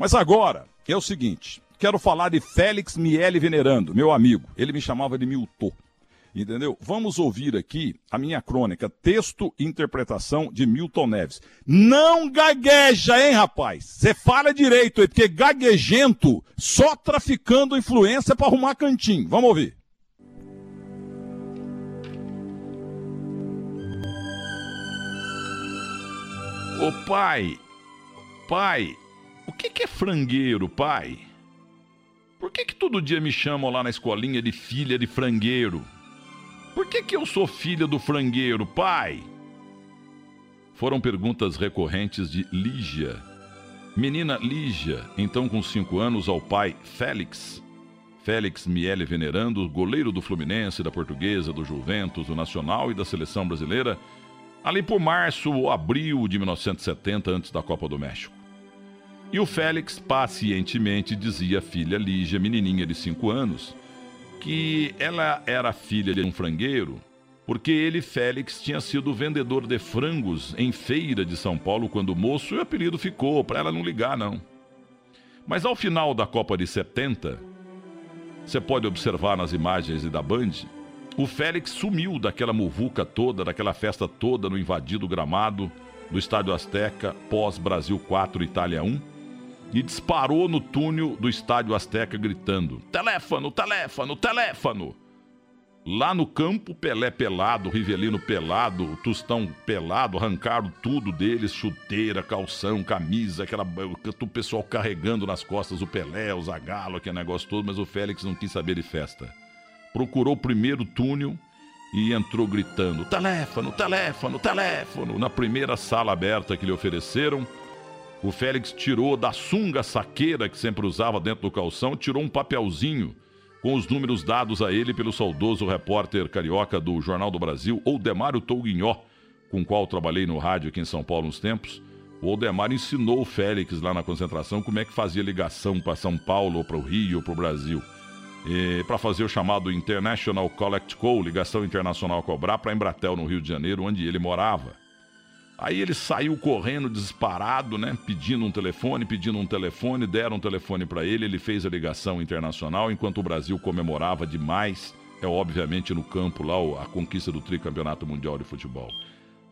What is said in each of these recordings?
Mas agora é o seguinte: quero falar de Félix Miele Venerando, meu amigo. Ele me chamava de Milton. Entendeu? Vamos ouvir aqui a minha crônica, texto e interpretação de Milton Neves. Não gagueja, hein, rapaz? Você fala direito aí, porque gaguejento só traficando influência para arrumar cantinho. Vamos ouvir. Ô pai, pai, que, que é frangueiro, pai? Por que, que todo dia me chamam lá na escolinha de filha de frangueiro? Por que, que eu sou filha do frangueiro, pai? Foram perguntas recorrentes de Lígia. Menina Lígia, então com cinco anos, ao pai Félix. Félix Miele Venerando, goleiro do Fluminense, da Portuguesa, do Juventus, do Nacional e da Seleção Brasileira, ali por março ou abril de 1970, antes da Copa do México. E o Félix pacientemente dizia à filha Lígia, menininha de cinco anos, que ela era filha de um frangueiro, porque ele, Félix, tinha sido vendedor de frangos em feira de São Paulo quando moço e o apelido ficou, para ela não ligar, não. Mas ao final da Copa de 70, você pode observar nas imagens da Band, o Félix sumiu daquela muvuca toda, daquela festa toda no invadido gramado do Estádio Azteca pós-Brasil 4 Itália 1 e disparou no túnel do Estádio Azteca gritando: Teléfono, teléfono, teléfono! Lá no campo, Pelé pelado, Rivelino pelado, Tostão pelado, arrancaram tudo deles, chuteira, calção, camisa, aquela, o pessoal carregando nas costas o Pelé, o Zagalo, aquele negócio todo, mas o Félix não quis saber de festa. Procurou o primeiro túnel e entrou gritando: teléfono, teléfono, teléfono, na primeira sala aberta que lhe ofereceram o Félix tirou da sunga saqueira que sempre usava dentro do calção, tirou um papelzinho com os números dados a ele pelo saudoso repórter carioca do Jornal do Brasil, Odemário Touguinhó, com o qual trabalhei no rádio aqui em São Paulo uns tempos. O Oldemar ensinou o Félix lá na concentração como é que fazia ligação para São Paulo, para o Rio, para o Brasil. Para fazer o chamado International Collect Call, ligação internacional a cobrar, para Embratel, no Rio de Janeiro, onde ele morava. Aí ele saiu correndo, disparado, né? Pedindo um telefone, pedindo um telefone, deram um telefone para ele, ele fez a ligação internacional, enquanto o Brasil comemorava demais, é obviamente no campo lá, a conquista do tricampeonato mundial de futebol.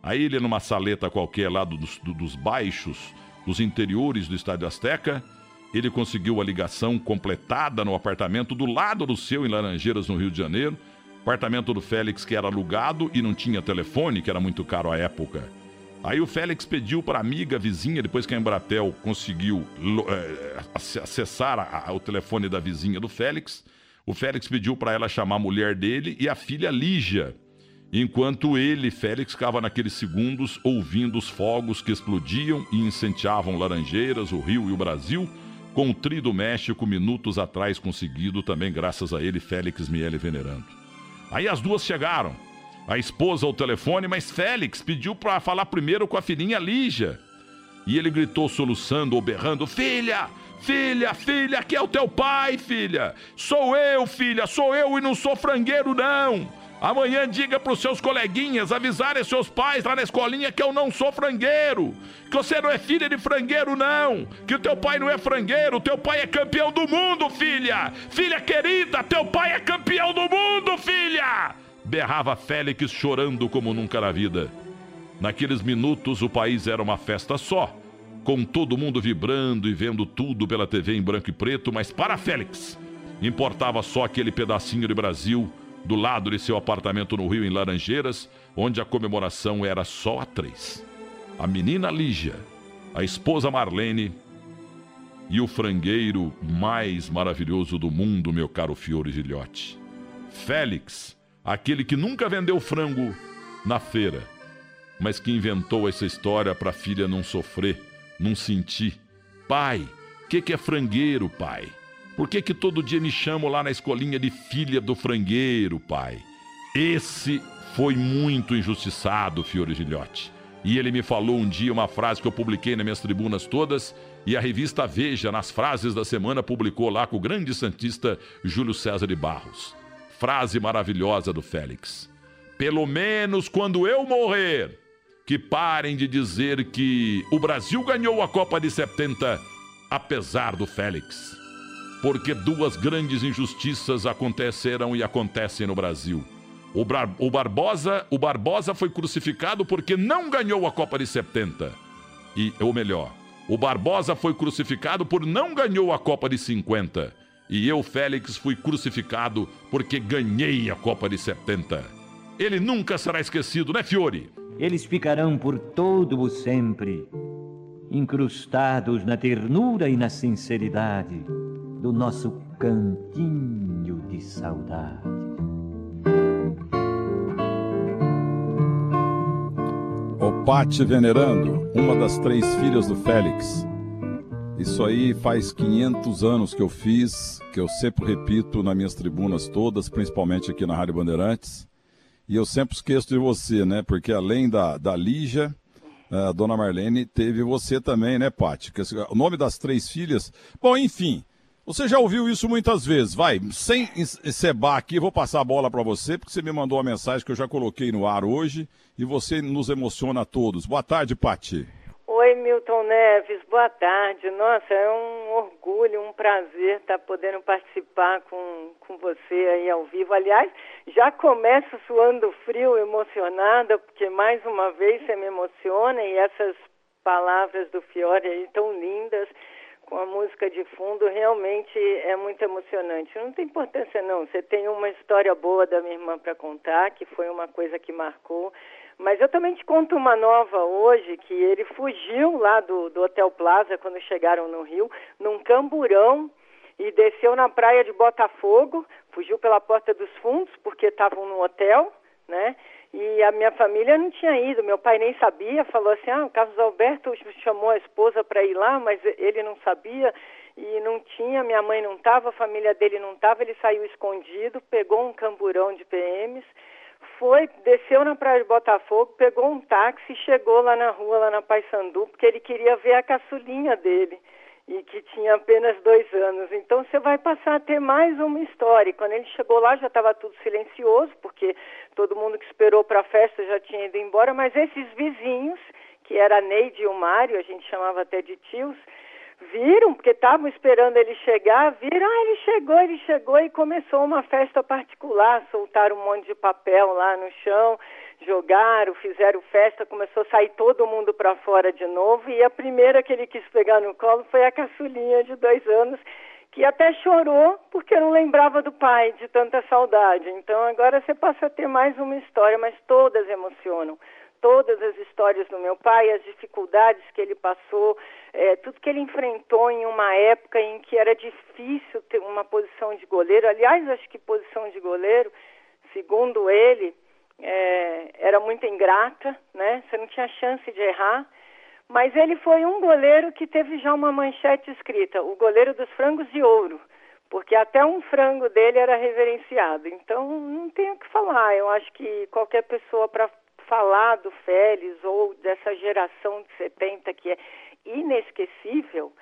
Aí ele numa saleta qualquer lá dos, dos baixos, dos interiores do Estádio Azteca, ele conseguiu a ligação completada no apartamento do lado do seu, em Laranjeiras, no Rio de Janeiro. Apartamento do Félix que era alugado e não tinha telefone, que era muito caro à época. Aí o Félix pediu para amiga vizinha, depois que a Embratel conseguiu é, acessar a, a, o telefone da vizinha do Félix, o Félix pediu para ela chamar a mulher dele e a filha Lígia. Enquanto ele, Félix, ficava naqueles segundos ouvindo os fogos que explodiam e incendiavam Laranjeiras, o Rio e o Brasil, com o tri do México minutos atrás conseguido também graças a ele, Félix Miele venerando. Aí as duas chegaram a esposa ao telefone, mas Félix pediu para falar primeiro com a filhinha Lígia. E ele gritou soluçando ou berrando: Filha, filha, filha, aqui é o teu pai, filha. Sou eu, filha, sou eu e não sou frangueiro, não. Amanhã diga para os seus coleguinhas avisarem seus pais lá na escolinha que eu não sou frangueiro. Que você não é filha de frangueiro, não. Que o teu pai não é frangueiro, teu pai é campeão do mundo, filha. Filha querida, teu pai é campeão do mundo, filha berrava Félix chorando como nunca na vida. Naqueles minutos o país era uma festa só, com todo mundo vibrando e vendo tudo pela TV em branco e preto, mas para Félix importava só aquele pedacinho de Brasil do lado de seu apartamento no Rio em Laranjeiras, onde a comemoração era só a três. A menina Lígia, a esposa Marlene e o frangueiro mais maravilhoso do mundo, meu caro Fiore Gilhote. Félix aquele que nunca vendeu frango na feira, mas que inventou essa história para a filha não sofrer, não sentir. Pai, o que, que é frangueiro, pai? Por que, que todo dia me chamam lá na escolinha de filha do frangueiro, pai? Esse foi muito injustiçado, Fiore Gilhote. E ele me falou um dia uma frase que eu publiquei nas minhas tribunas todas, e a revista Veja, nas frases da semana, publicou lá com o grande santista Júlio César de Barros frase maravilhosa do Félix. Pelo menos quando eu morrer, que parem de dizer que o Brasil ganhou a Copa de 70 apesar do Félix. Porque duas grandes injustiças aconteceram e acontecem no Brasil. O, Bar o, Barbosa, o Barbosa foi crucificado porque não ganhou a Copa de 70. E, ou melhor, o Barbosa foi crucificado por não ganhou a Copa de 50. E eu, Félix, fui crucificado porque ganhei a Copa de 70. Ele nunca será esquecido, né, Fiore? Eles ficarão por todo o sempre, incrustados na ternura e na sinceridade do nosso cantinho de saudade. O Pate venerando, uma das três filhas do Félix. Isso aí faz 500 anos que eu fiz, que eu sempre repito nas minhas tribunas todas, principalmente aqui na Rádio Bandeirantes. E eu sempre esqueço de você, né? Porque além da, da Lígia, a dona Marlene, teve você também, né, Paty? O nome das três filhas. Bom, enfim, você já ouviu isso muitas vezes. Vai, sem encebar aqui, vou passar a bola para você, porque você me mandou uma mensagem que eu já coloquei no ar hoje e você nos emociona a todos. Boa tarde, Pati. Oi, Milton Neves, boa tarde. Nossa, é um orgulho, um prazer estar podendo participar com, com você aí ao vivo. Aliás, já começo suando frio, emocionada, porque mais uma vez você me emociona e essas palavras do Fiore aí tão lindas com a música de fundo, realmente é muito emocionante. Não tem importância não, você tem uma história boa da minha irmã para contar, que foi uma coisa que marcou, mas eu também te conto uma nova hoje, que ele fugiu lá do, do Hotel Plaza quando chegaram no Rio, num camburão, e desceu na praia de Botafogo, fugiu pela porta dos fundos, porque estavam no hotel, né? E a minha família não tinha ido, meu pai nem sabia, falou assim: ah, o Carlos Alberto chamou a esposa para ir lá, mas ele não sabia e não tinha, minha mãe não estava, a família dele não estava, ele saiu escondido, pegou um camburão de PMs, foi, desceu na praia de Botafogo, pegou um táxi e chegou lá na rua, lá na Paissandu, porque ele queria ver a caçulinha dele e que tinha apenas dois anos. Então você vai passar a ter mais uma história. E quando ele chegou lá já estava tudo silencioso, porque todo mundo que esperou para a festa já tinha ido embora, mas esses vizinhos, que era a Neide e o Mário, a gente chamava até de tios, viram, porque estavam esperando ele chegar, viram, ah, ele chegou, ele chegou e começou uma festa particular, soltaram um monte de papel lá no chão, jogaram, fizeram festa, começou a sair todo mundo para fora de novo e a primeira que ele quis pegar no colo foi a caçulinha de dois anos, que até chorou porque não lembrava do pai, de tanta saudade. Então agora você passa a ter mais uma história, mas todas emocionam todas as histórias do meu pai, as dificuldades que ele passou, é, tudo que ele enfrentou em uma época em que era difícil ter uma posição de goleiro. Aliás, acho que posição de goleiro, segundo ele, é, era muito ingrata, né? Você não tinha chance de errar. Mas ele foi um goleiro que teve já uma manchete escrita, o goleiro dos frangos de ouro, porque até um frango dele era reverenciado. Então, não tenho o que falar. Eu acho que qualquer pessoa para falar do Félix ou dessa geração de 70 que é inesquecível,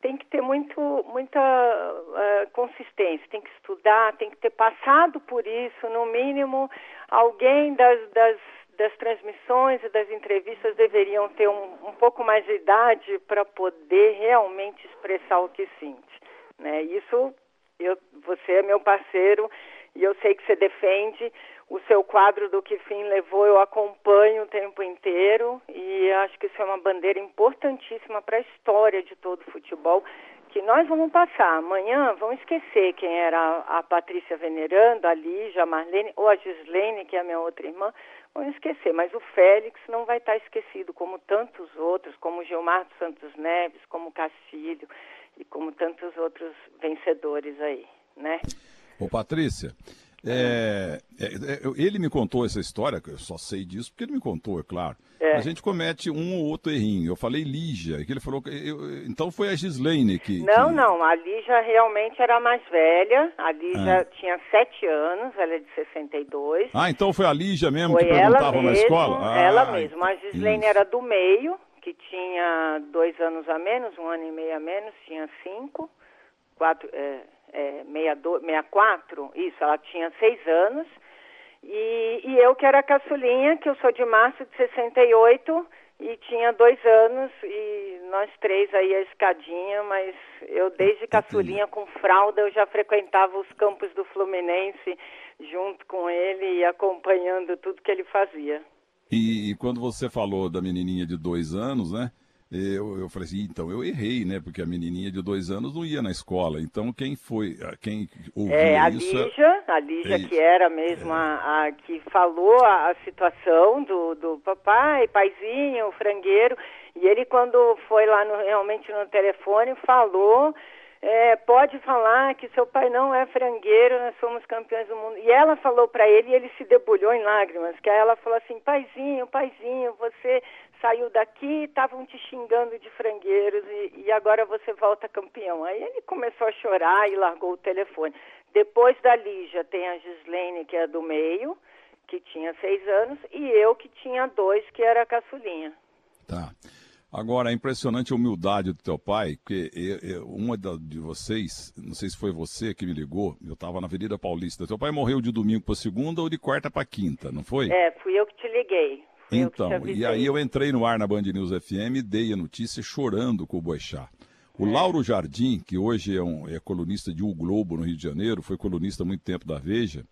tem que ter muito, muita uh, consistência, tem que estudar, tem que ter passado por isso, no mínimo, alguém das, das, das transmissões e das entrevistas deveriam ter um, um pouco mais de idade para poder realmente expressar o que sente. Né? Isso, eu, você é meu parceiro e eu sei que você defende, o seu quadro do que fim levou, eu acompanho o tempo inteiro e acho que isso é uma bandeira importantíssima para a história de todo o futebol que nós vamos passar. Amanhã vamos esquecer quem era a, Patrícia Venerando, a Lígia, a Marlene ou a Gislene, que é a minha outra irmã, vamos esquecer. Mas o Félix não vai estar esquecido, como tantos outros, como Gilmar dos Santos Neves, como Castilho e como tantos outros vencedores aí, né? Ô Patrícia, é, é, é, ele me contou essa história, eu só sei disso porque ele me contou, é claro. É. A gente comete um ou outro errinho. Eu falei Lígia, que ele falou que. Eu, então foi a Gislaine que. Não, que... não, a Lígia realmente era mais velha. A Lígia ah. tinha sete anos, ela é de 62. Ah, então foi a Lígia mesmo foi que perguntava na escola? Ah, ela mesma. A Gislaine isso. era do meio, que tinha dois anos a menos, um ano e meio a menos, tinha cinco, quatro. É, é, 62, 64, isso, ela tinha seis anos. E, e eu que era caçulinha, que eu sou de março de 68, e tinha dois anos e nós três aí a escadinha, mas eu desde caçulinha com fralda eu já frequentava os campos do Fluminense junto com ele e acompanhando tudo que ele fazia. E, e quando você falou da menininha de dois anos, né? Eu, eu falei assim, então eu errei, né? Porque a menininha de dois anos não ia na escola. Então quem foi, quem ouviu é, a isso... Lígia, a Lígia é que era mesmo é. a, a, que falou a, a, situação do, do papai, paizinho, frangueiro. E ele quando foi lá no, realmente no telefone falou é, pode falar que seu pai não é frangueiro, nós somos campeões do mundo. E ela falou para ele e ele se debulhou em lágrimas, que aí ela falou assim, paizinho, paizinho, você saiu daqui, estavam te xingando de frangueiros e, e agora você volta campeão. Aí ele começou a chorar e largou o telefone. Depois da Lígia tem a Gislene, que é do meio, que tinha seis anos, e eu que tinha dois, que era a caçulinha. Tá. Agora, é impressionante a humildade do teu pai, porque uma de vocês, não sei se foi você que me ligou, eu estava na Avenida Paulista. Teu pai morreu de domingo para segunda ou de quarta para quinta, não foi? É, fui eu que te liguei. Então, e aí eu entrei no ar na Band News FM e dei a notícia chorando com o Boixá. O é. Lauro Jardim, que hoje é, um, é colunista de O Globo no Rio de Janeiro, foi colunista há muito tempo da Veja,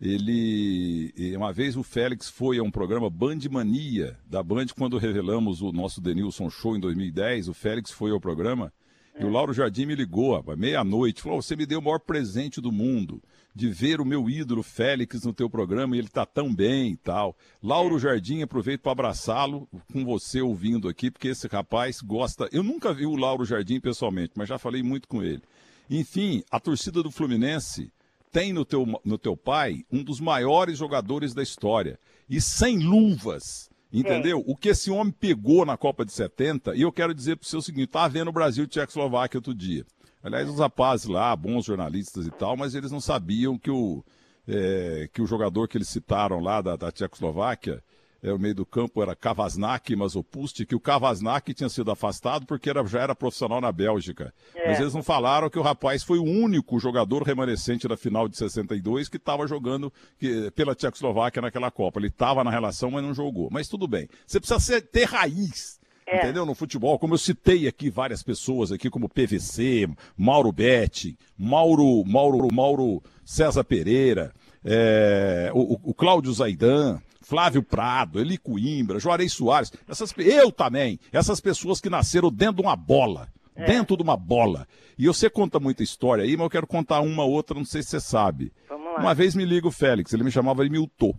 ele uma vez o Félix foi a um programa Band Mania da Band quando revelamos o nosso Denilson Show em 2010 o Félix foi ao programa é. e o é. Lauro Jardim me ligou à meia-noite falou você me deu o maior presente do mundo de ver o meu ídolo Félix no teu programa e ele tá tão bem e tal Lauro é. Jardim aproveito para abraçá-lo com você ouvindo aqui porque esse rapaz gosta eu nunca vi o Lauro Jardim pessoalmente mas já falei muito com ele enfim a torcida do Fluminense tem no teu, no teu pai um dos maiores jogadores da história. E sem luvas. Entendeu? É. O que esse homem pegou na Copa de 70, e eu quero dizer para o seu seguinte: tá vendo o Brasil e Tchecoslováquia outro dia. Aliás, os rapazes lá, bons jornalistas e tal, mas eles não sabiam que o, é, que o jogador que eles citaram lá da, da Tchecoslováquia é, o meio do campo era Kavasnak e Mazopust, que o Kavasnak tinha sido afastado porque era, já era profissional na Bélgica. É. Mas eles não falaram que o rapaz foi o único jogador remanescente da final de 62 que estava jogando que, pela Tchecoslováquia naquela Copa. Ele estava na relação, mas não jogou. Mas tudo bem. Você precisa ser, ter raiz. É. Entendeu? No futebol, como eu citei aqui várias pessoas aqui, como PVC, Mauro Betti, Mauro, Mauro, Mauro César Pereira, é, o, o Cláudio Zaidan, Flávio Prado, Eli Coimbra, Juarez Soares, essas, eu também, essas pessoas que nasceram dentro de uma bola. É. Dentro de uma bola. E você conta muita história aí, mas eu quero contar uma outra, não sei se você sabe. Uma vez me liga o Félix, ele me chamava de Milton.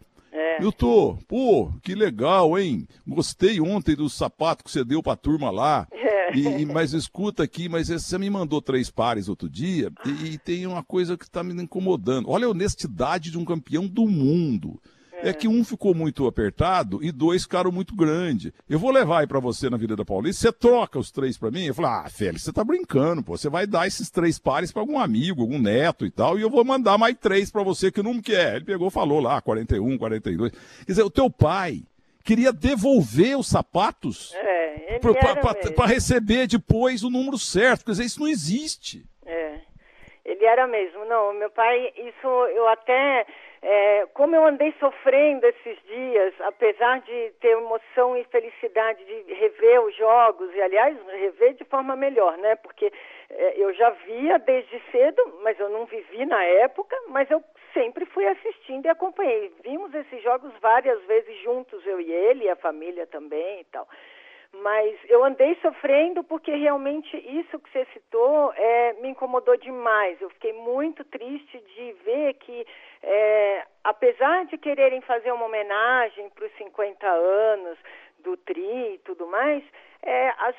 É. Milton, pô, que legal, hein? Gostei ontem do sapato que você deu pra turma lá. É. E, mas escuta aqui, mas você me mandou três pares outro dia e, e tem uma coisa que tá me incomodando. Olha a honestidade de um campeão do mundo é que um ficou muito apertado e dois ficaram muito grande. Eu vou levar aí para você na Vida da Paulista, você troca os três para mim? Eu falei, ah, Félix, você tá brincando, pô. Você vai dar esses três pares para algum amigo, algum neto e tal, e eu vou mandar mais três para você que não quer. Ele pegou, falou lá, 41, 42. Quer dizer, o teu pai queria devolver os sapatos é, para receber depois o número certo. Quer dizer, isso não existe. É, ele era mesmo. Não, meu pai, isso eu até é, como eu andei sofrendo esses dias, apesar de ter emoção e felicidade de rever os jogos, e aliás, rever de forma melhor, né? Porque é, eu já via desde cedo, mas eu não vivi na época, mas eu sempre fui assistindo e acompanhei. Vimos esses jogos várias vezes juntos, eu e ele, e a família também e tal. Mas eu andei sofrendo porque realmente isso que você citou é, me incomodou demais. Eu fiquei muito triste de ver que, é, apesar de quererem fazer uma homenagem para os 50 anos do TRI e tudo mais, é, as,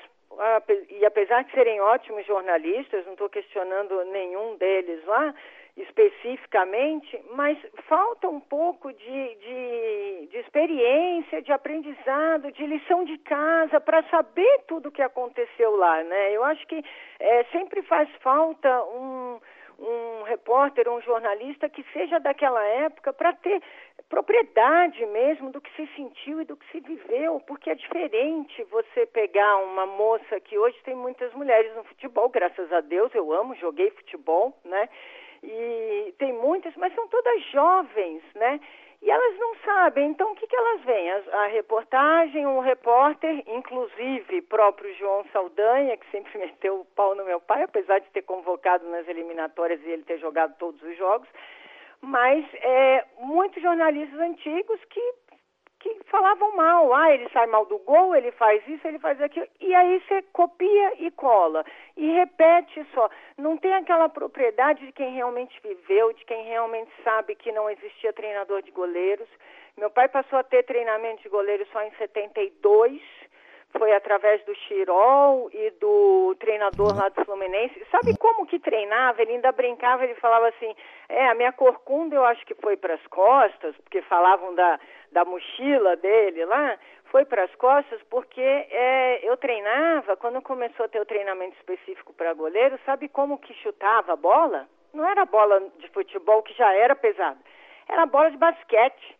e apesar de serem ótimos jornalistas, não estou questionando nenhum deles lá, especificamente, mas falta um pouco de, de, de experiência, de aprendizado, de lição de casa para saber tudo o que aconteceu lá, né? Eu acho que é, sempre faz falta um, um repórter, um jornalista que seja daquela época para ter propriedade mesmo do que se sentiu e do que se viveu, porque é diferente você pegar uma moça que hoje tem muitas mulheres no futebol, graças a Deus, eu amo, joguei futebol, né? E tem muitas, mas são todas jovens, né? E elas não sabem, então o que, que elas veem? A, a reportagem, o repórter, inclusive próprio João Saldanha, que sempre meteu o pau no meu pai, apesar de ter convocado nas eliminatórias e ele ter jogado todos os jogos, mas é, muitos jornalistas antigos que que falavam mal. Ah, ele sai mal do gol, ele faz isso, ele faz aquilo. E aí você copia e cola. E repete só. Não tem aquela propriedade de quem realmente viveu, de quem realmente sabe que não existia treinador de goleiros. Meu pai passou a ter treinamento de goleiro só em 72 foi através do Chirol e do treinador lá do Fluminense. Sabe como que treinava? Ele ainda brincava, ele falava assim, é, a minha corcunda eu acho que foi para as costas, porque falavam da, da mochila dele lá, foi para as costas porque é, eu treinava, quando começou a ter o treinamento específico para goleiro, sabe como que chutava a bola? Não era bola de futebol, que já era pesada, era bola de basquete.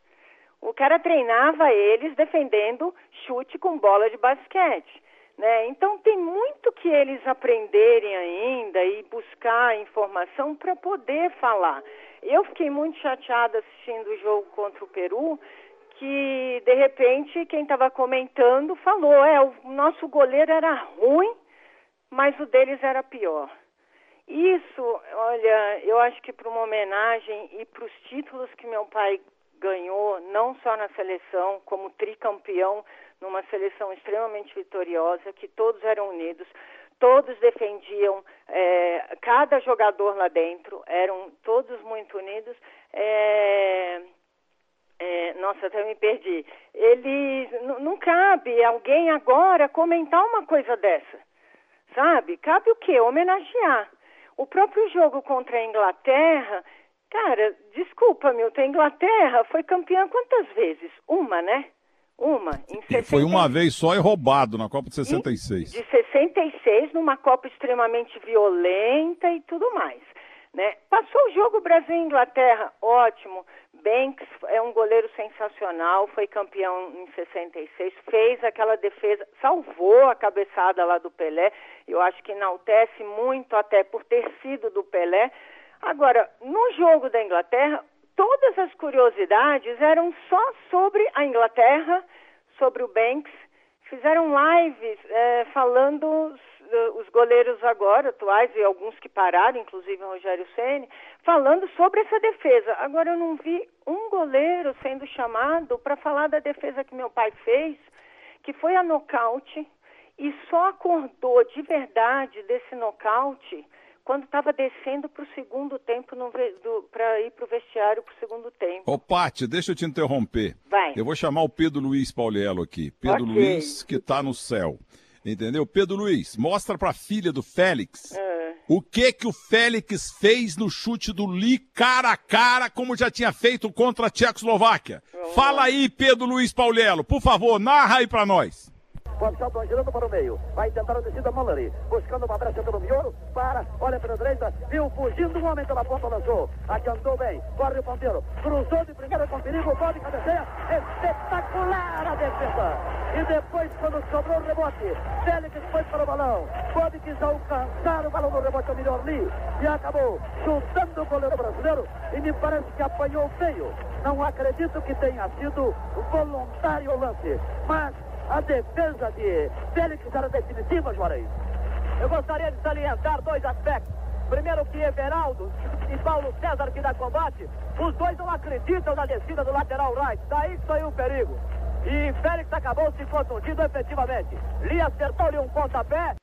O cara treinava eles defendendo chute com bola de basquete. Né? Então tem muito que eles aprenderem ainda e buscar informação para poder falar. Eu fiquei muito chateada assistindo o jogo contra o Peru, que de repente quem estava comentando falou, é, o nosso goleiro era ruim, mas o deles era pior. Isso, olha, eu acho que para uma homenagem e para os títulos que meu pai ganhou, não só na seleção, como tricampeão numa seleção extremamente vitoriosa, que todos eram unidos, todos defendiam, é, cada jogador lá dentro, eram todos muito unidos. É, é, nossa, até me perdi. Ele não cabe alguém agora comentar uma coisa dessa, sabe? Cabe o quê? Homenagear. O próprio jogo contra a Inglaterra, cara, desculpa, Milton, a Inglaterra foi campeã quantas vezes? Uma, né? Uma. Em 60... Foi uma vez só e roubado na Copa de 66. De 66, numa Copa extremamente violenta e tudo mais. Né? Passou o jogo Brasil-Inglaterra, ótimo. Banks é um goleiro sensacional, foi campeão em 66, fez aquela defesa, salvou a cabeçada lá do Pelé. Eu acho que enaltece muito até por ter sido do Pelé. Agora, no jogo da Inglaterra, todas as curiosidades eram só sobre a Inglaterra, sobre o Banks. Fizeram lives é, falando os goleiros agora atuais e alguns que pararam, inclusive o Rogério Ceni, falando sobre essa defesa. Agora eu não vi um goleiro sendo chamado para falar da defesa que meu pai fez, que foi a nocaute e só acordou de verdade desse nocaute quando estava descendo para o segundo tempo para ir para o vestiário para o segundo tempo. Ô, Pati, deixa eu te interromper. Vai. Eu vou chamar o Pedro Luiz Paulelo aqui. Pedro okay. Luiz, que está no céu. Entendeu? Pedro Luiz, mostra para a filha do Félix é. o que que o Félix fez no chute do Li cara a cara, como já tinha feito contra a Tchecoslováquia. Fala aí, Pedro Luiz Paulelo, por favor, narra aí para nós. Gonçalves girando para o meio. Vai tentar a descida Mallory. Buscando uma brecha pelo miolo. Para. Olha pela direita. Viu fugindo um homem pela ponta. Lançou. Adiantou bem. Corre o ponteiro. Cruzou de primeira com perigo. Pode cabeceia. Espetacular a defesa. E depois, quando sobrou o rebote, Félix foi para o balão. Pode quis alcançar o balão no rebote ao melhor ali. E acabou chutando o goleiro brasileiro. E me parece que apanhou feio. Não acredito que tenha sido voluntário o lance. Mas a defesa de Félix era definitiva, Juarez. Eu gostaria de salientar dois aspectos. Primeiro que Everaldo e Paulo César que dá combate, os dois não acreditam na descida do lateral right. Daí que saiu o perigo. E Félix acabou se contundindo efetivamente. Lee acertou-lhe um pontapé.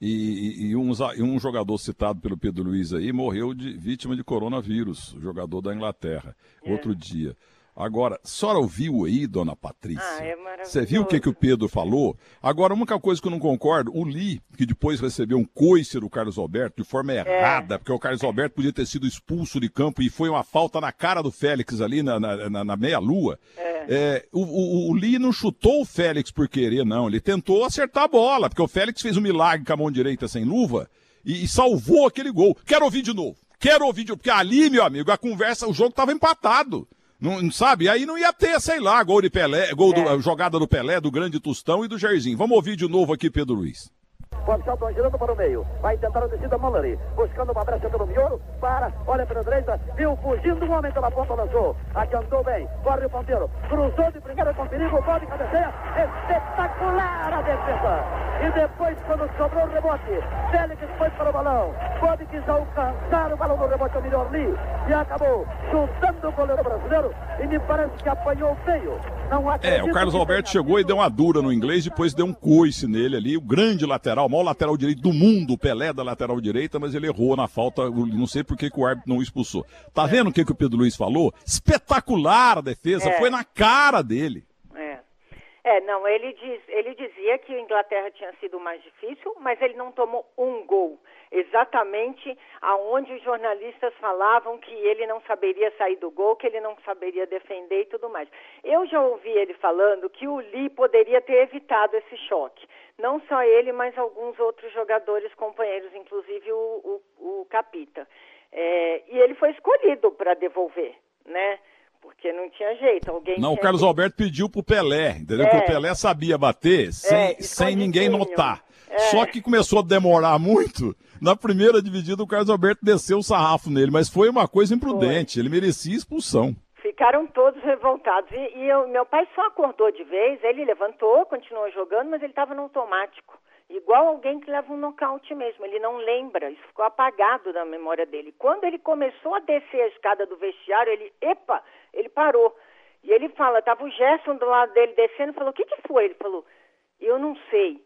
E, e, um, e, um, jogador citado pelo Pedro Luiz aí morreu de vítima de coronavírus, jogador da Inglaterra, é. outro dia. Agora, a senhora ouviu aí, dona Patrícia? Ah, é Você viu o que, que o Pedro falou? Agora, uma coisa que eu não concordo, o Li, que depois recebeu um coice do Carlos Alberto de forma é. errada, é. porque o Carlos Alberto podia ter sido expulso de campo e foi uma falta na cara do Félix ali na, na, na, na meia-lua. É. É, o, o, o Li não chutou o Félix por querer, não. Ele tentou acertar a bola, porque o Félix fez um milagre com a mão direita sem luva e, e salvou aquele gol. Quero ouvir de novo. Quero ouvir de novo, porque ali, meu amigo, a conversa, o jogo estava empatado. Não, sabe? Aí não ia ter, sei lá, gol de Pelé, gol é. do, jogada do Pelé, do grande Tostão e do Jairzinho. Vamos ouvir de novo aqui, Pedro Luiz. Washington girando para o meio. Vai tentar a descida Mallory. Buscando uma brecha pelo miolo. Para. Olha pela direita. Viu fugindo um homem pela ponta. Lançou. Aqui andou bem. Corre o ponteiro. Cruzou de primeira com perigo. Pode cabeceia. Espetacular a defesa. E depois, quando sobrou o rebote, Félix foi para o balão. Pode quis alcançar o balão do rebote ao melhor ali. E acabou chutando o goleiro brasileiro. E me parece que apanhou feio. Não é, o Carlos Alberto chegou e deu uma dura no inglês, depois deu um coice nele ali, o grande lateral, o maior lateral direito do mundo, o Pelé da lateral direita, mas ele errou na falta, não sei por que, que o árbitro não expulsou. Tá é. vendo o que, que o Pedro Luiz falou? Espetacular a defesa, é. foi na cara dele. É. É, não, ele, diz, ele dizia que a Inglaterra tinha sido mais difícil, mas ele não tomou um gol exatamente aonde os jornalistas falavam que ele não saberia sair do gol, que ele não saberia defender e tudo mais. Eu já ouvi ele falando que o Lee poderia ter evitado esse choque. Não só ele, mas alguns outros jogadores, companheiros, inclusive o, o, o Capita. É, e ele foi escolhido para devolver, né? porque não tinha jeito. Alguém não, o Carlos. Alberto pediu pro Pelé, entendeu? É. Que o Pelé sabia bater sem, é, sem ninguém notar. É. Só que começou a demorar muito. Na primeira dividida, o Carlos Alberto desceu o sarrafo nele, mas foi uma coisa imprudente. Foi. Ele merecia expulsão. Ficaram todos revoltados. E, e eu, meu pai só acordou de vez, ele levantou, continuou jogando, mas ele estava no automático. Igual alguém que leva um nocaute mesmo. Ele não lembra, isso ficou apagado da memória dele. Quando ele começou a descer a escada do vestiário, ele, epa, ele parou. E ele fala, tava o Gerson do lado dele descendo, falou, o que que foi? Ele falou, eu não sei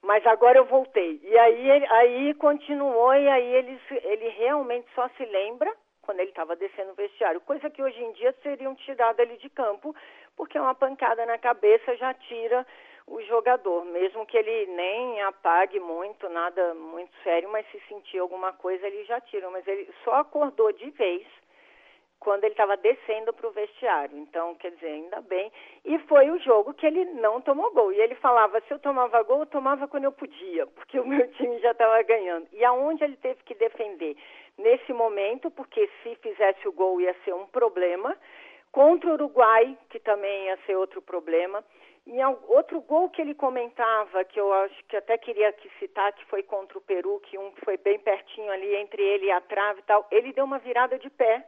mas agora eu voltei. E aí, aí continuou, e aí ele, ele realmente só se lembra quando ele estava descendo o vestiário, coisa que hoje em dia seriam tirado ele de campo, porque uma pancada na cabeça já tira o jogador, mesmo que ele nem apague muito, nada muito sério, mas se sentir alguma coisa ele já tira. Mas ele só acordou de vez quando ele estava descendo para o vestiário. Então, quer dizer, ainda bem. E foi o jogo que ele não tomou gol. E ele falava: se eu tomava gol, eu tomava quando eu podia, porque o meu time já estava ganhando. E aonde ele teve que defender? Nesse momento, porque se fizesse o gol ia ser um problema. Contra o Uruguai, que também ia ser outro problema. E outro gol que ele comentava, que eu acho que até queria que citar, que foi contra o Peru, que um foi bem pertinho ali entre ele e a trave e tal, ele deu uma virada de pé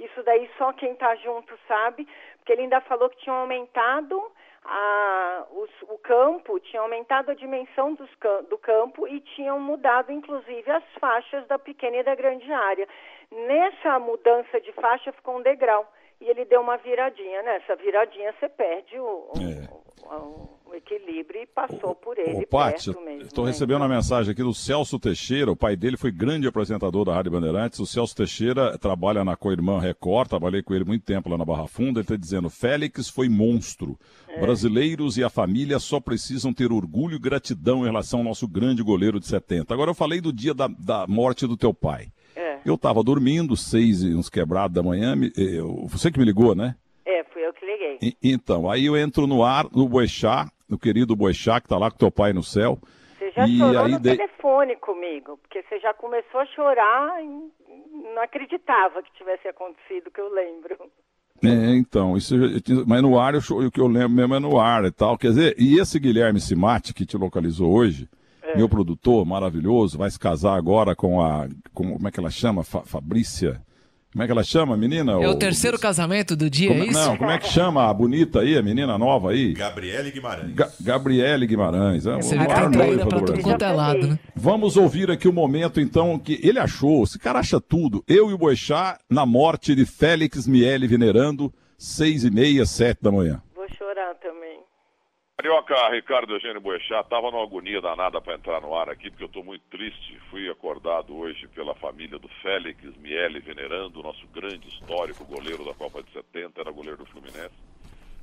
isso daí só quem está junto sabe, porque ele ainda falou que tinha aumentado a, os, o campo, tinha aumentado a dimensão dos, do campo e tinham mudado, inclusive, as faixas da pequena e da grande área. Nessa mudança de faixa ficou um degrau. E ele deu uma viradinha. Nessa viradinha você perde o, é. o, o o equilíbrio e passou o, por ele. Ô, Paty, estou né? recebendo uma mensagem aqui do Celso Teixeira, o pai dele foi grande apresentador da Rádio Bandeirantes. O Celso Teixeira trabalha na Coirmã Record, trabalhei com ele muito tempo lá na Barra Funda. Ele está dizendo: Félix foi monstro. É. Brasileiros e a família só precisam ter orgulho e gratidão em relação ao nosso grande goleiro de 70. Agora eu falei do dia da, da morte do teu pai. Eu estava dormindo, seis e uns quebrados da manhã. Eu, você que me ligou, né? É, fui eu que liguei. E, então, aí eu entro no ar, no Boechat, no querido Boixá, que está lá com teu pai no céu. Você já e chorou aí no de... telefone comigo, porque você já começou a chorar e não acreditava que tivesse acontecido, que eu lembro. É, então, isso, mas no ar, eu, o que eu lembro mesmo é no ar e tal. Quer dizer, e esse Guilherme Simati, que te localizou hoje. Meu produtor maravilhoso, vai se casar agora com a, com, como é que ela chama? Fa, Fabrícia, como é que ela chama, menina? É o, o terceiro casamento do dia, como, é isso? Não, como é que chama a bonita aí, a menina nova aí? Gabriele Guimarães. Ga Gabriele Guimarães. É, Você vê que tem traída pra tudo quanto é lado, né? Vamos ouvir aqui o momento, então, que ele achou, esse cara acha tudo. Eu e o Boixá na morte de Félix Miele venerando, seis e meia, sete da manhã. Carioca, Ricardo Eugênio Boechat, estava numa agonia danada para entrar no ar aqui, porque eu estou muito triste. Fui acordado hoje pela família do Félix Miele Venerando, nosso grande histórico goleiro da Copa de 70, era goleiro do Fluminense.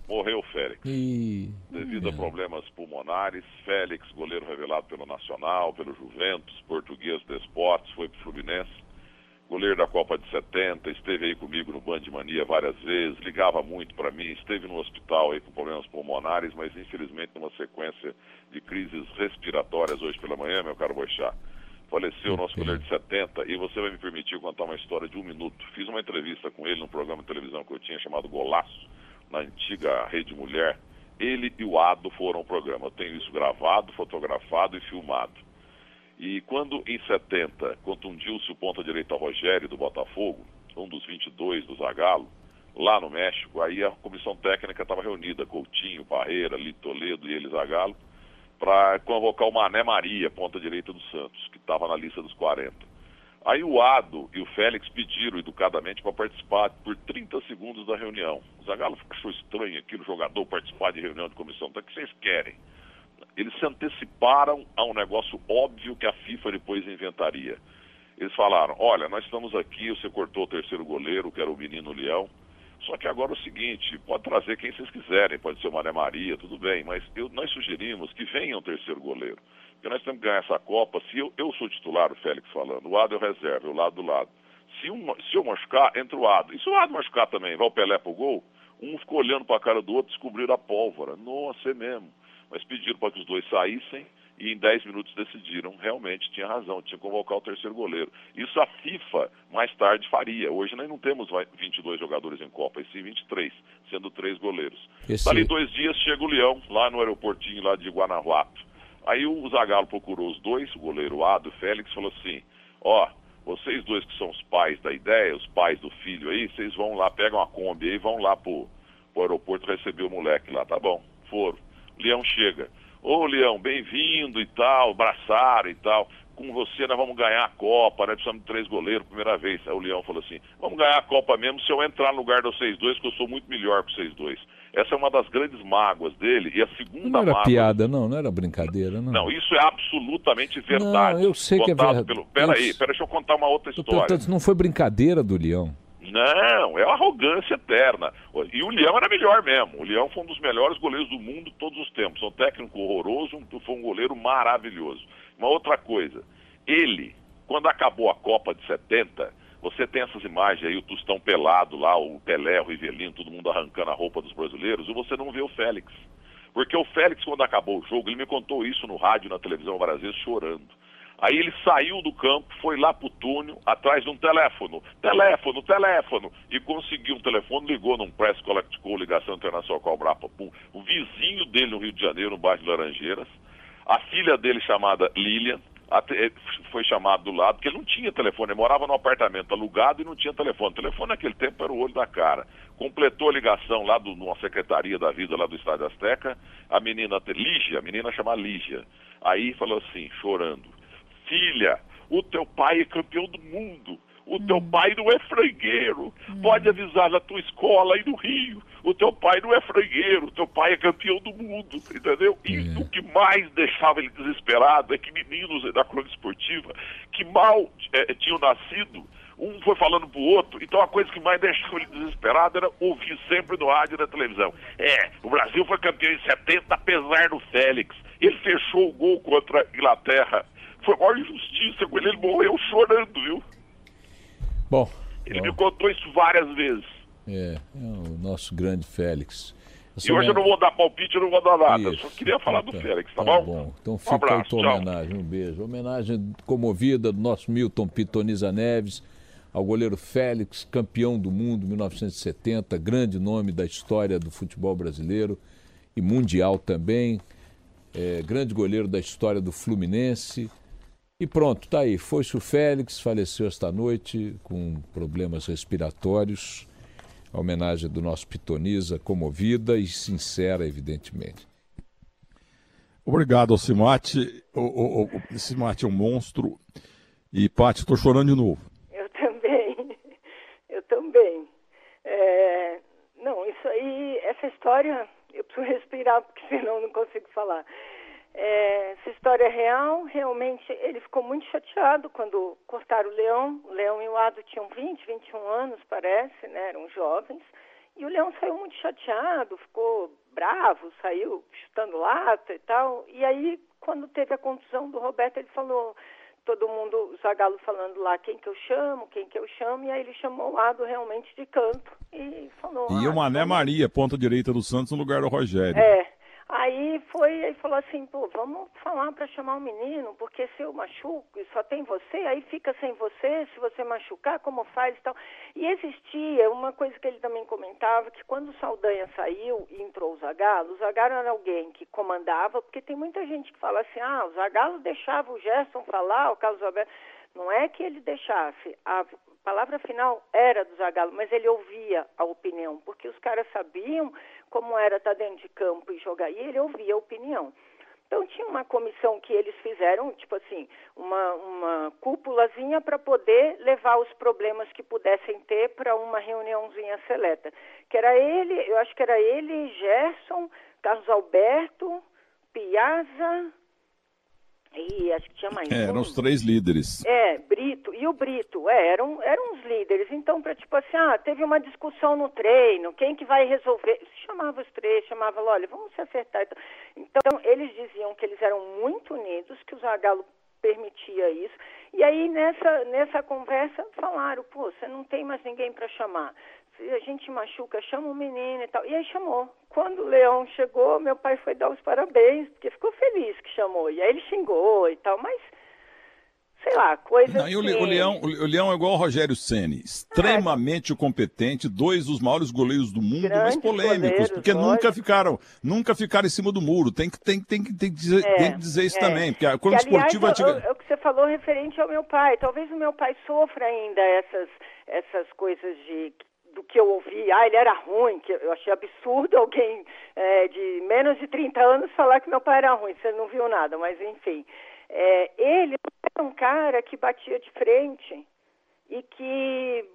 Morreu o Félix. E... Devido a problemas pulmonares, Félix, goleiro revelado pelo Nacional, pelo Juventus, português de esportes, foi para o Fluminense goleiro da Copa de 70, esteve aí comigo no Band Mania várias vezes, ligava muito para mim, esteve no hospital aí com problemas pulmonares, mas infelizmente numa sequência de crises respiratórias hoje pela manhã, meu caro Boixá. Faleceu o nosso goleiro de 70 e você vai me permitir contar uma história de um minuto. Fiz uma entrevista com ele num programa de televisão que eu tinha chamado Golaço, na antiga Rede Mulher. Ele e o Ado foram ao programa. Eu tenho isso gravado, fotografado e filmado. E quando em 70 contundiu-se o ponta-direita Rogério do Botafogo, um dos 22 do Zagallo, lá no México, aí a comissão técnica estava reunida, Coutinho, Barreira, Lito Toledo e ele Zagallo, para convocar o Mané Maria, ponta-direita do Santos, que estava na lista dos 40. Aí o Ado e o Félix pediram educadamente para participar por 30 segundos da reunião. O Zagallo achou estranho aquilo, o jogador participar de reunião de comissão. Então, o que vocês querem? Eles se anteciparam a um negócio óbvio que a FIFA depois inventaria. Eles falaram, olha, nós estamos aqui, você cortou o terceiro goleiro, que era o menino Leão, só que agora é o seguinte, pode trazer quem vocês quiserem, pode ser o Mané Maria, tudo bem, mas eu, nós sugerimos que venha um terceiro goleiro. Porque nós temos que ganhar essa Copa. Se eu, eu sou titular, o Félix falando, o Ado é o reserva, o lado do lado. Se, um, se eu machucar, entra o Ado. E se o Ado machucar também, vai o Pelé pro gol, um ficou olhando para a cara do outro, descobriram a pólvora. Nossa, é mesmo. Mas pediram para que os dois saíssem e em 10 minutos decidiram, realmente tinha razão, tinha que convocar o terceiro goleiro. Isso a FIFA mais tarde faria. Hoje nós não temos 22 jogadores em Copa, e sim 23, sendo três goleiros. Esse... Dali dois dias chega o Leão, lá no aeroportinho lá de Guanajuato. Aí o Zagallo procurou os dois, o goleiro Ado, o Félix, falou assim, ó, vocês dois que são os pais da ideia, os pais do filho aí, vocês vão lá, pegam a Kombi aí e vão lá pro, pro aeroporto receber o moleque lá, tá bom? Foram. Leão chega. Ô Leão, bem-vindo e tal, abraçaram e tal. Com você nós vamos ganhar a Copa, nós precisamos de três goleiros, primeira vez. Aí o Leão falou assim, vamos ganhar a Copa mesmo se eu entrar no lugar do 6-2, que eu sou muito melhor que o 6-2. Essa é uma das grandes mágoas dele. E a segunda Não era mágoa... piada, não, não era brincadeira, não. Não, isso é absolutamente verdade. Não, eu sei que é verdade. Pelo... Pera aí, pera, deixa eu contar uma outra história. Portanto, não foi brincadeira do Leão. Não, é uma arrogância eterna. E o Leão era melhor mesmo. O Leão foi um dos melhores goleiros do mundo todos os tempos. Um técnico horroroso, foi um goleiro maravilhoso. Uma outra coisa, ele, quando acabou a Copa de 70, você tem essas imagens aí, o Tostão pelado lá, o Pelé, o Rivelino, todo mundo arrancando a roupa dos brasileiros, e você não vê o Félix. Porque o Félix, quando acabou o jogo, ele me contou isso no rádio, na televisão vezes, chorando. Aí ele saiu do campo, foi lá pro túnel, atrás de um teléfono, teléfono, teléfono, e conseguiu um telefone, ligou num Press Collect Call, ligação internacional com o Brapa, o vizinho dele no Rio de Janeiro, no bairro de Laranjeiras, a filha dele chamada Lilian, até, foi chamado do lado, porque ele não tinha telefone, ele morava num apartamento alugado e não tinha telefone. O telefone naquele tempo era o olho da cara. Completou a ligação lá de uma secretaria da vida lá do Estádio Azteca, a menina, Lígia, a menina chama Lígia. Aí falou assim, chorando, filha, o teu pai é campeão do mundo. O teu hum. pai não é frangueiro. Hum. Pode avisar na tua escola aí no Rio. O teu pai não é frangueiro. O teu pai é campeão do mundo. Entendeu? E é. o que mais deixava ele desesperado é que meninos da crônica esportiva que mal é, tinham nascido um foi falando pro outro, então a coisa que mais deixava ele desesperado era ouvir sempre no rádio e na televisão. É, o Brasil foi campeão em 70, apesar do Félix. Ele fechou o gol contra a Inglaterra foi a maior injustiça com ele, ele morreu chorando, viu? Bom. Ele bom. me contou isso várias vezes. É, é o nosso grande Félix. E hoje eu não vou dar palpite, eu não vou dar nada. Isso. Só queria falar do Félix, tá, tá bom? bom? Então fica um abraço, aí tua homenagem, um beijo. Homenagem comovida do nosso Milton Pitoniza Neves ao goleiro Félix, campeão do mundo 1970, grande nome da história do futebol brasileiro e mundial também, é, grande goleiro da história do Fluminense. E pronto, tá aí. Foi-se o Félix, faleceu esta noite com problemas respiratórios. A homenagem do nosso Pitoniza, comovida e sincera, evidentemente. Obrigado, Alcimate. O, o, o, Simate é um monstro. E, Paty, estou chorando de novo. Eu também. Eu também. É... Não, isso aí, essa história, eu preciso respirar, porque senão não consigo falar. É, essa história é real, realmente ele ficou muito chateado quando cortaram o Leão. O Leão e o Ado tinham 20, 21 anos, parece, né? Eram jovens. E o Leão saiu muito chateado, ficou bravo, saiu chutando lata e tal. E aí, quando teve a contusão do Roberto, ele falou, todo mundo, o Zagalo falando lá quem que eu chamo, quem que eu chamo, e aí ele chamou o Ado realmente de canto e falou. E o Mané Maria, ponta direita do Santos, no lugar do Rogério. É. Falou assim, pô, vamos falar para chamar o menino, porque se eu machuco e só tem você, aí fica sem você, se você machucar, como faz e tal. E existia uma coisa que ele também comentava, que quando o Saldanha saiu e entrou o Zagallo, o Zagallo era alguém que comandava, porque tem muita gente que fala assim, ah, o Zagallo deixava o Gerson falar, o Carlos Alberto. Não é que ele deixasse, a palavra final era do Zagallo, mas ele ouvia a opinião, porque os caras sabiam como era estar dentro de campo e jogar, e ele ouvia a opinião. Então tinha uma comissão que eles fizeram, tipo assim, uma, uma cúpulazinha para poder levar os problemas que pudessem ter para uma reuniãozinha seleta. Que era ele, eu acho que era ele, Gerson, Carlos Alberto, Piazza, e acho que tinha mais. É, um. eram os três líderes. É, Brito. E o Brito, é, eram, eram os líderes. Então, para tipo assim, ah, teve uma discussão no treino, quem que vai resolver? Chamava os três, chamava, olha, vamos se acertar. Então, eles diziam que eles eram muito unidos, que o Zagallo permitia isso. E aí, nessa, nessa conversa, falaram, pô, você não tem mais ninguém para chamar. A gente machuca, chama o menino e tal. E aí chamou. Quando o Leão chegou, meu pai foi dar os parabéns, porque ficou feliz que chamou. E aí ele xingou e tal, mas sei lá, coisa Não, e o, que- o Leão, o Leão é igual o Rogério Ceni, extremamente competente, dois dos maiores goleiros do mundo, mas polêmicos, goleiros, porque nunca ficaram, nunca ficaram em cima do muro. Tem que, tem, tem, tem que dizer, É, tem que dizer isso é. também, porque quando esportivo é antiga... o- é o que você falou referente ao meu pai. Talvez o meu pai sofra ainda essas, essas coisas de do que eu ouvi, ah, ele era ruim, que eu achei absurdo alguém é, de menos de 30 anos falar que meu pai era ruim, você não viu nada, mas enfim. É, ele era um cara que batia de frente e que